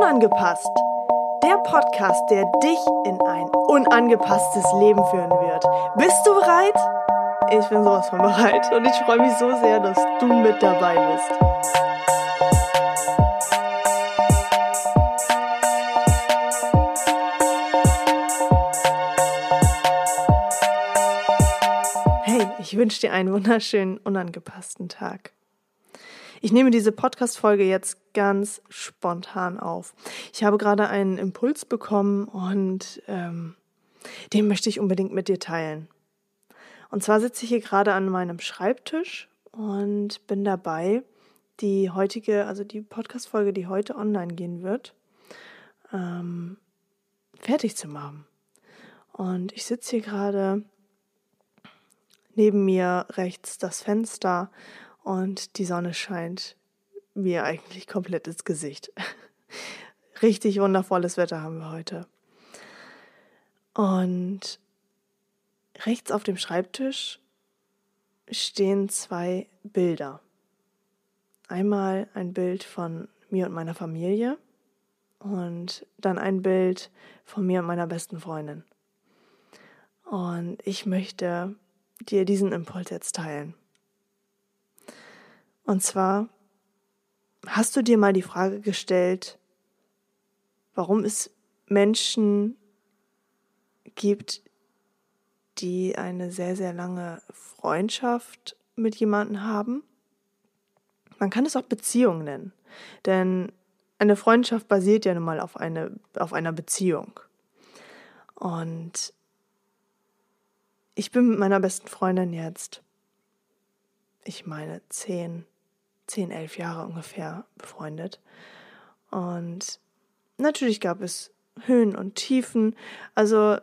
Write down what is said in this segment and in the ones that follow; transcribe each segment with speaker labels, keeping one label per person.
Speaker 1: Unangepasst. Der Podcast, der dich in ein unangepasstes Leben führen wird. Bist du bereit? Ich bin sowas von bereit und ich freue mich so sehr, dass du mit dabei bist. Hey, ich wünsche dir einen wunderschönen, unangepassten Tag. Ich nehme diese Podcast-Folge jetzt ganz spontan auf. Ich habe gerade einen Impuls bekommen und ähm, den möchte ich unbedingt mit dir teilen. Und zwar sitze ich hier gerade an meinem Schreibtisch und bin dabei, die heutige, also die Podcast-Folge, die heute online gehen wird, ähm, fertig zu machen. Und ich sitze hier gerade neben mir rechts das Fenster und die Sonne scheint mir eigentlich komplett ins Gesicht. Richtig wundervolles Wetter haben wir heute. Und rechts auf dem Schreibtisch stehen zwei Bilder. Einmal ein Bild von mir und meiner Familie und dann ein Bild von mir und meiner besten Freundin. Und ich möchte dir diesen Impuls jetzt teilen. Und zwar, hast du dir mal die Frage gestellt, warum es Menschen gibt, die eine sehr, sehr lange Freundschaft mit jemandem haben? Man kann es auch Beziehung nennen, denn eine Freundschaft basiert ja nun mal auf, eine, auf einer Beziehung. Und ich bin mit meiner besten Freundin jetzt, ich meine, zehn, zehn, elf Jahre ungefähr befreundet. Und natürlich gab es Höhen und Tiefen. Also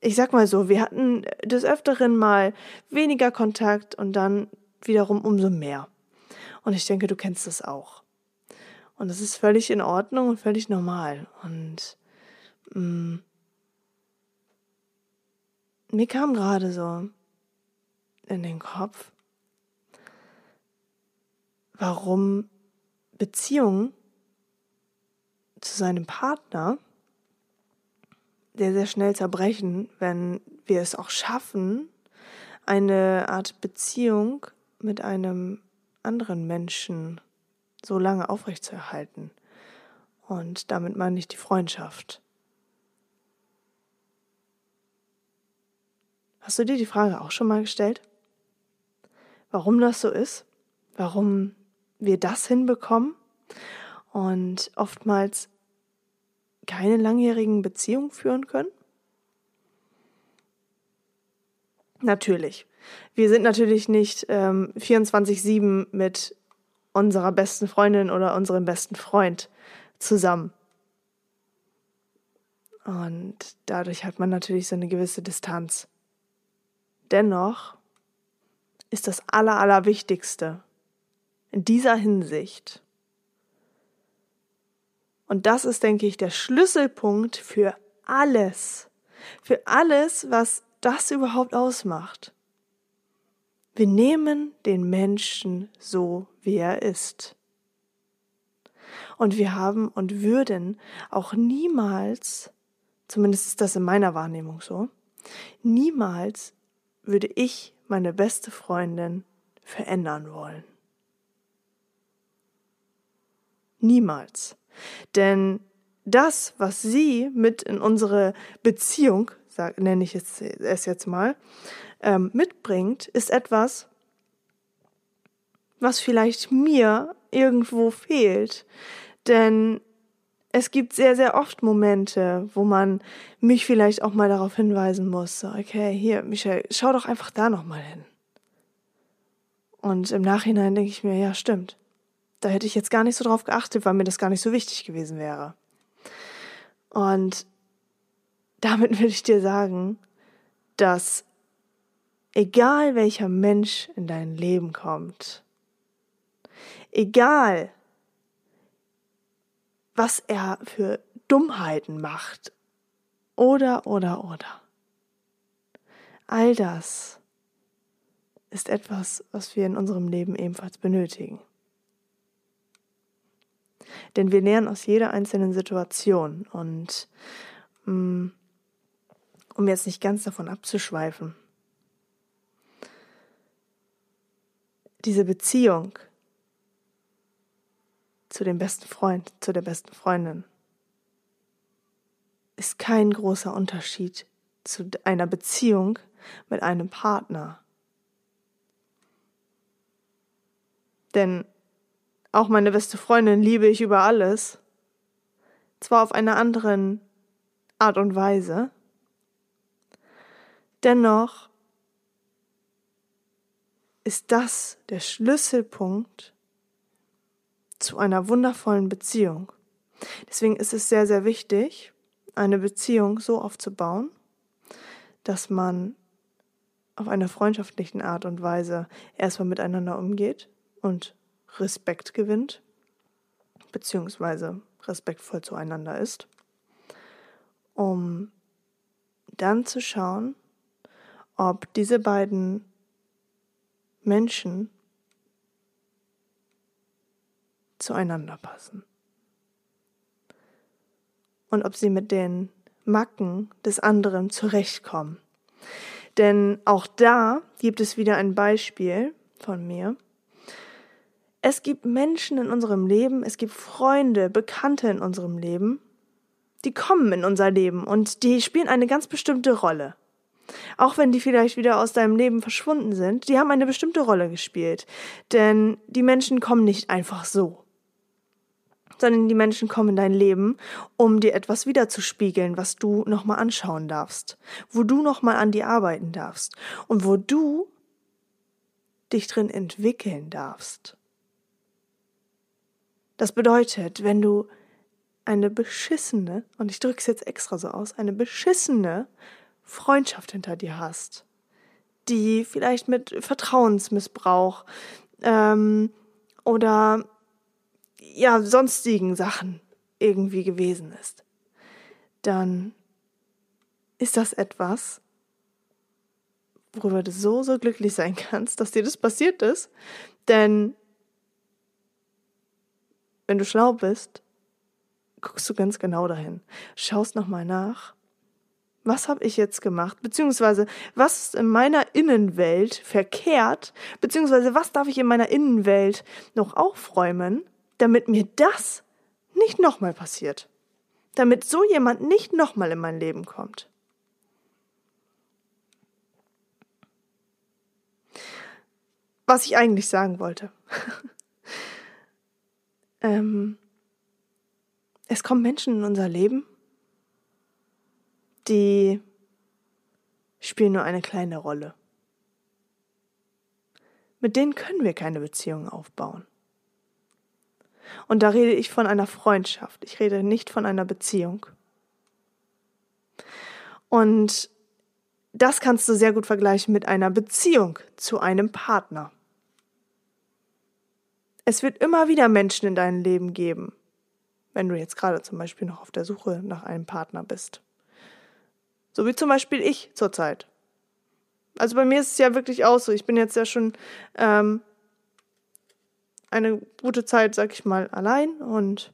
Speaker 1: ich sag mal so, wir hatten des Öfteren mal weniger Kontakt und dann wiederum umso mehr. Und ich denke, du kennst das auch. Und das ist völlig in Ordnung und völlig normal. Und mh, mm, mir kam gerade so in den Kopf, warum Beziehungen zu seinem Partner sehr, sehr schnell zerbrechen, wenn wir es auch schaffen, eine Art Beziehung mit einem anderen Menschen so lange aufrechtzuerhalten. Und damit meine ich die Freundschaft. Hast du dir die Frage auch schon mal gestellt? Warum das so ist? Warum wir das hinbekommen und oftmals keine langjährigen Beziehungen führen können? Natürlich. Wir sind natürlich nicht ähm, 24-7 mit unserer besten Freundin oder unserem besten Freund zusammen. Und dadurch hat man natürlich so eine gewisse Distanz. Dennoch ist das Aller, Allerwichtigste in dieser Hinsicht, und das ist, denke ich, der Schlüsselpunkt für alles, für alles, was das überhaupt ausmacht. Wir nehmen den Menschen so, wie er ist. Und wir haben und würden auch niemals, zumindest ist das in meiner Wahrnehmung so, niemals würde ich meine beste Freundin verändern wollen. Niemals. Denn das, was sie mit in unsere Beziehung, sag, nenne ich es, es jetzt mal, ähm, mitbringt, ist etwas, was vielleicht mir irgendwo fehlt. Denn es gibt sehr, sehr oft Momente, wo man mich vielleicht auch mal darauf hinweisen muss, so, okay, hier, Michelle, schau doch einfach da nochmal hin. Und im Nachhinein denke ich mir, ja, stimmt. Da hätte ich jetzt gar nicht so drauf geachtet, weil mir das gar nicht so wichtig gewesen wäre. Und damit will ich dir sagen, dass egal welcher Mensch in dein Leben kommt, egal was er für Dummheiten macht, oder, oder, oder, all das ist etwas, was wir in unserem Leben ebenfalls benötigen. Denn wir lernen aus jeder einzelnen Situation. Und mm, um jetzt nicht ganz davon abzuschweifen, diese Beziehung zu dem besten Freund, zu der besten Freundin, ist kein großer Unterschied zu einer Beziehung mit einem Partner. Denn auch meine beste Freundin liebe ich über alles, zwar auf einer anderen Art und Weise, dennoch ist das der Schlüsselpunkt zu einer wundervollen Beziehung. Deswegen ist es sehr, sehr wichtig, eine Beziehung so aufzubauen, dass man auf einer freundschaftlichen Art und Weise erstmal miteinander umgeht und Respekt gewinnt, beziehungsweise respektvoll zueinander ist, um dann zu schauen, ob diese beiden Menschen zueinander passen. Und ob sie mit den Macken des anderen zurechtkommen. Denn auch da gibt es wieder ein Beispiel von mir. Es gibt Menschen in unserem Leben, es gibt Freunde, Bekannte in unserem Leben, die kommen in unser Leben und die spielen eine ganz bestimmte Rolle. Auch wenn die vielleicht wieder aus deinem Leben verschwunden sind, die haben eine bestimmte Rolle gespielt. Denn die Menschen kommen nicht einfach so sondern die Menschen kommen in dein Leben, um dir etwas wiederzuspiegeln, was du nochmal anschauen darfst, wo du nochmal an dir arbeiten darfst und wo du dich drin entwickeln darfst. Das bedeutet, wenn du eine beschissene, und ich drücke es jetzt extra so aus, eine beschissene Freundschaft hinter dir hast, die vielleicht mit Vertrauensmissbrauch ähm, oder ja, sonstigen Sachen irgendwie gewesen ist, dann ist das etwas, worüber du so, so glücklich sein kannst, dass dir das passiert ist. Denn wenn du schlau bist, guckst du ganz genau dahin, schaust nochmal nach, was habe ich jetzt gemacht, beziehungsweise was ist in meiner Innenwelt verkehrt, beziehungsweise was darf ich in meiner Innenwelt noch aufräumen, damit mir das nicht nochmal passiert. Damit so jemand nicht nochmal in mein Leben kommt. Was ich eigentlich sagen wollte. ähm, es kommen Menschen in unser Leben, die spielen nur eine kleine Rolle. Mit denen können wir keine Beziehung aufbauen. Und da rede ich von einer Freundschaft. Ich rede nicht von einer Beziehung. Und das kannst du sehr gut vergleichen mit einer Beziehung zu einem Partner. Es wird immer wieder Menschen in deinem Leben geben, wenn du jetzt gerade zum Beispiel noch auf der Suche nach einem Partner bist. So wie zum Beispiel ich zurzeit. Also bei mir ist es ja wirklich auch so. Ich bin jetzt ja schon ähm, eine gute Zeit, sag ich mal, allein und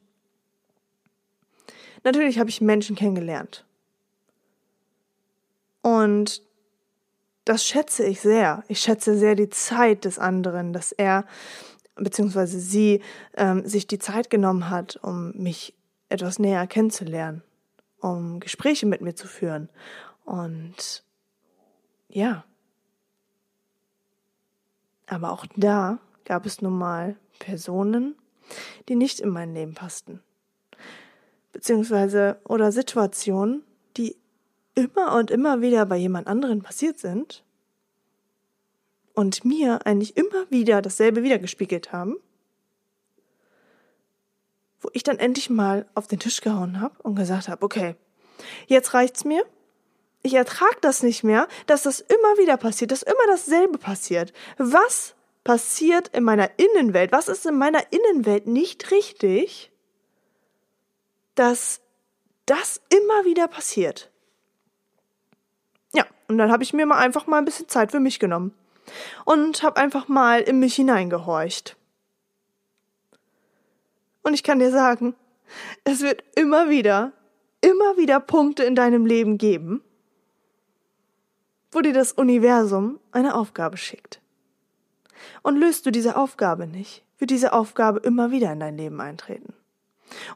Speaker 1: natürlich habe ich Menschen kennengelernt. Und das schätze ich sehr. Ich schätze sehr die Zeit des anderen, dass er bzw. sie ähm, sich die Zeit genommen hat, um mich etwas näher kennenzulernen, um Gespräche mit mir zu führen. Und ja. Aber auch da gab es nun mal Personen, die nicht in mein Leben passten. Beziehungsweise oder Situationen, die immer und immer wieder bei jemand anderen passiert sind und mir eigentlich immer wieder dasselbe wiedergespiegelt haben, wo ich dann endlich mal auf den Tisch gehauen habe und gesagt habe, okay, jetzt reicht's mir. Ich ertrag das nicht mehr, dass das immer wieder passiert, dass immer dasselbe passiert. Was passiert in meiner Innenwelt? Was ist in meiner Innenwelt nicht richtig, dass das immer wieder passiert? Ja, und dann habe ich mir mal einfach mal ein bisschen Zeit für mich genommen und habe einfach mal in mich hineingehorcht. Und ich kann dir sagen, es wird immer wieder, immer wieder Punkte in deinem Leben geben, wo dir das Universum eine Aufgabe schickt. Und löst du diese Aufgabe nicht, wird diese Aufgabe immer wieder in dein Leben eintreten.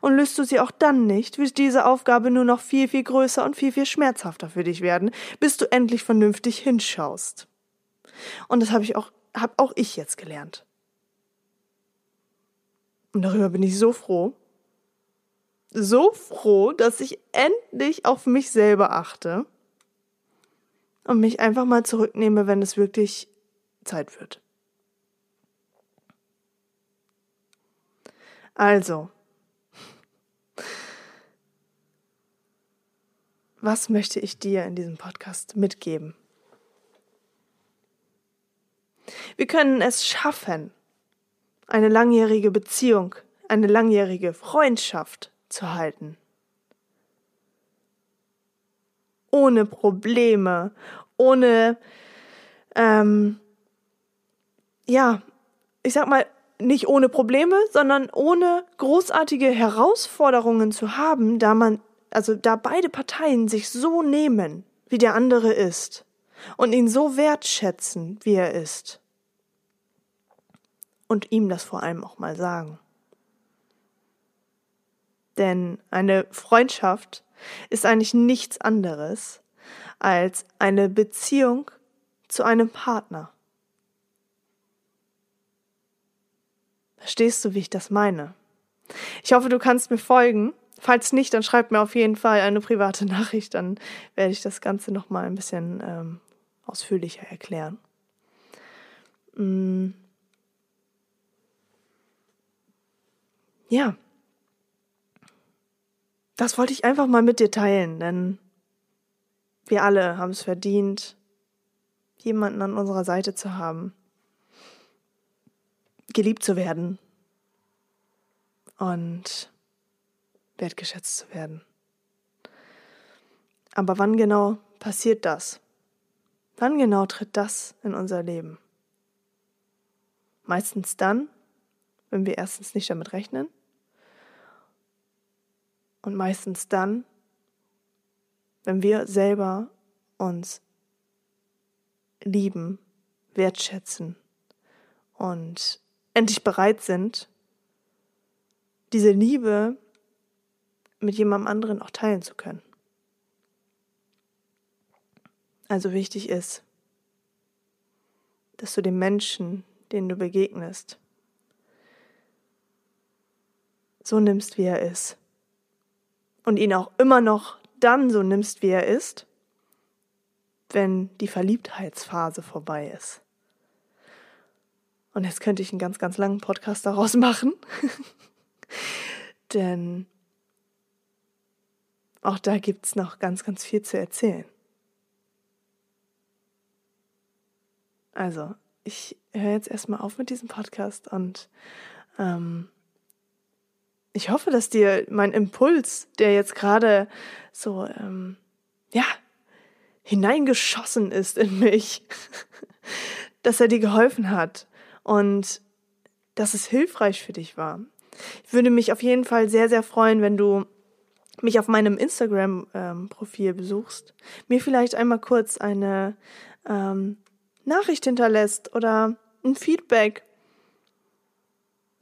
Speaker 1: Und löst du sie auch dann nicht, wird diese Aufgabe nur noch viel, viel größer und viel, viel schmerzhafter für dich werden, bis du endlich vernünftig hinschaust. Und das habe ich auch, habe auch ich jetzt gelernt. Und darüber bin ich so froh. So froh, dass ich endlich auf mich selber achte und mich einfach mal zurücknehme, wenn es wirklich Zeit wird. Also, was möchte ich dir in diesem Podcast mitgeben? Wir können es schaffen, eine langjährige Beziehung, eine langjährige Freundschaft zu halten. Ohne Probleme, ohne, ähm, ja, ich sag mal, nicht ohne Probleme, sondern ohne großartige Herausforderungen zu haben, da man, also da beide Parteien sich so nehmen, wie der andere ist und ihn so wertschätzen, wie er ist und ihm das vor allem auch mal sagen. Denn eine Freundschaft ist eigentlich nichts anderes als eine Beziehung zu einem Partner. Verstehst du, wie ich das meine? Ich hoffe, du kannst mir folgen. Falls nicht, dann schreib mir auf jeden Fall eine private Nachricht, dann werde ich das Ganze nochmal ein bisschen ähm, ausführlicher erklären. Mm. ja, das wollte ich einfach mal mit dir teilen, denn wir alle haben es verdient, jemanden an unserer Seite zu haben, geliebt zu werden und wertgeschätzt zu werden. Aber wann genau passiert das? Wann genau tritt das in unser Leben? Meistens dann, wenn wir erstens nicht damit rechnen und meistens dann, wenn wir selber uns lieben, wertschätzen und endlich bereit sind, diese Liebe mit jemandem anderen auch teilen zu können. Also wichtig ist, dass du den Menschen, denen du begegnest, so nimmst, wie er ist und ihn auch immer noch dann so nimmst, wie er ist, wenn die Verliebtheitsphase vorbei ist. Und jetzt könnte ich einen ganz, ganz langen Podcast daraus machen. Denn auch da gibt es noch ganz, ganz viel zu erzählen. Also, ich höre jetzt erstmal auf mit diesem Podcast und ähm, ich hoffe, dass dir mein Impuls, der jetzt gerade so, ähm, ja, hineingeschossen ist in mich, dass er dir geholfen hat und dass es hilfreich für dich war. Ich würde mich auf jeden Fall sehr, sehr freuen, wenn du mich auf meinem Instagram-Profil ähm, besuchst, mir vielleicht einmal kurz eine ähm, Nachricht hinterlässt oder ein Feedback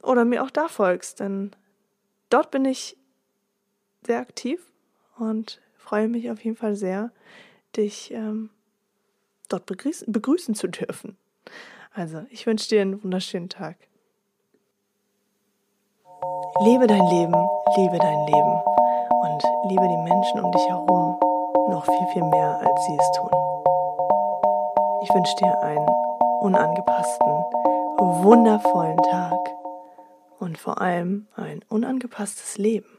Speaker 1: oder mir auch da folgst, denn dort bin ich sehr aktiv und freue mich auf jeden Fall sehr, dich ähm, dort begrüßen, begrüßen zu dürfen. Also, ich wünsche dir einen wunderschönen Tag. Lebe dein Leben, liebe dein Leben und liebe die Menschen um dich herum noch viel, viel mehr, als sie es tun. Ich wünsche dir einen unangepassten, wundervollen Tag und vor allem ein unangepasstes Leben.